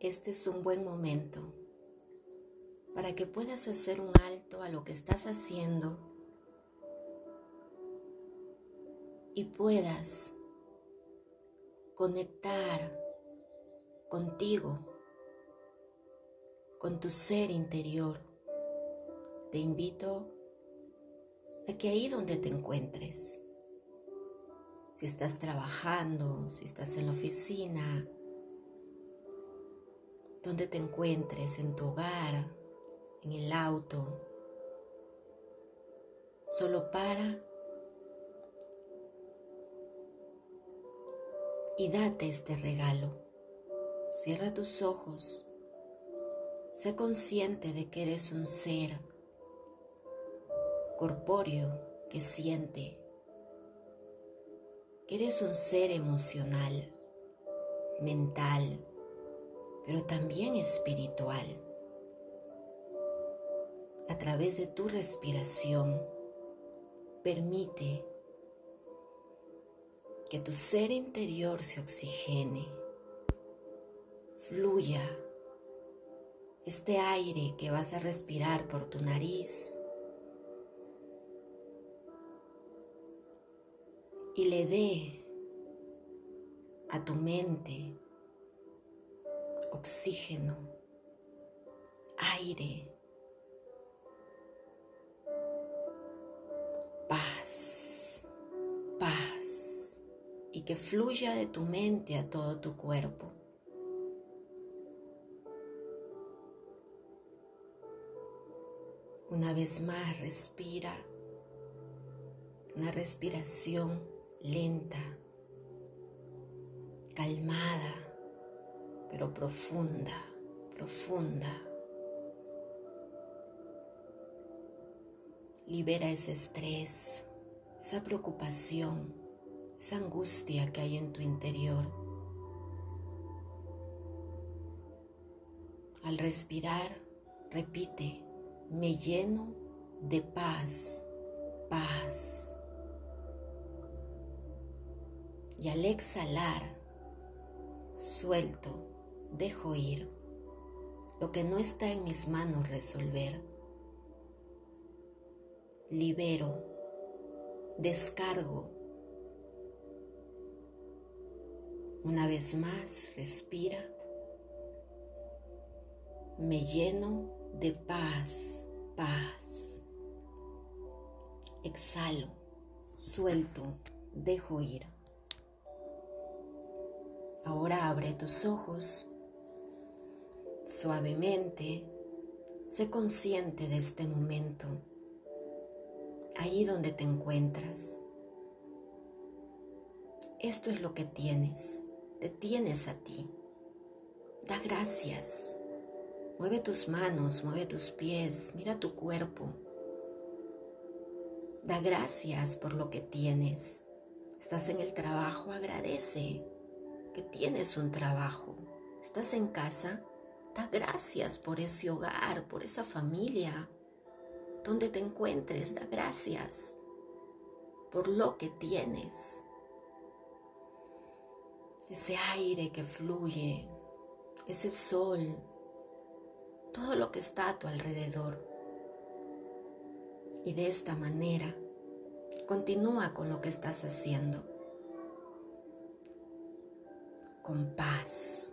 este es un buen momento para que puedas hacer un alto a lo que estás haciendo y puedas conectar contigo, con tu ser interior. Te invito a que ahí donde te encuentres, si estás trabajando, si estás en la oficina, donde te encuentres, en tu hogar, en el auto, solo para y date este regalo. Cierra tus ojos. Sé consciente de que eres un ser corpóreo que siente, que eres un ser emocional, mental, pero también espiritual. A través de tu respiración, permite que tu ser interior se oxigene, fluya este aire que vas a respirar por tu nariz y le dé a tu mente oxígeno, aire, paz, paz, y que fluya de tu mente a todo tu cuerpo. Una vez más respira, una respiración lenta, calmada pero profunda, profunda. Libera ese estrés, esa preocupación, esa angustia que hay en tu interior. Al respirar, repite, me lleno de paz, paz. Y al exhalar, suelto dejo ir lo que no está en mis manos resolver. Libero, descargo. Una vez más, respira. Me lleno de paz, paz. Exhalo, suelto, dejo ir. Ahora abre tus ojos suavemente. Sé consciente de este momento, ahí donde te encuentras. Esto es lo que tienes, te tienes a ti. Da gracias. Mueve tus manos, mueve tus pies, mira tu cuerpo. Da gracias por lo que tienes. Estás en el trabajo, agradece que tienes un trabajo. Estás en casa, da gracias por ese hogar, por esa familia. Donde te encuentres, da gracias por lo que tienes. Ese aire que fluye, ese sol, todo lo que está a tu alrededor. Y de esta manera, continúa con lo que estás haciendo. con paz.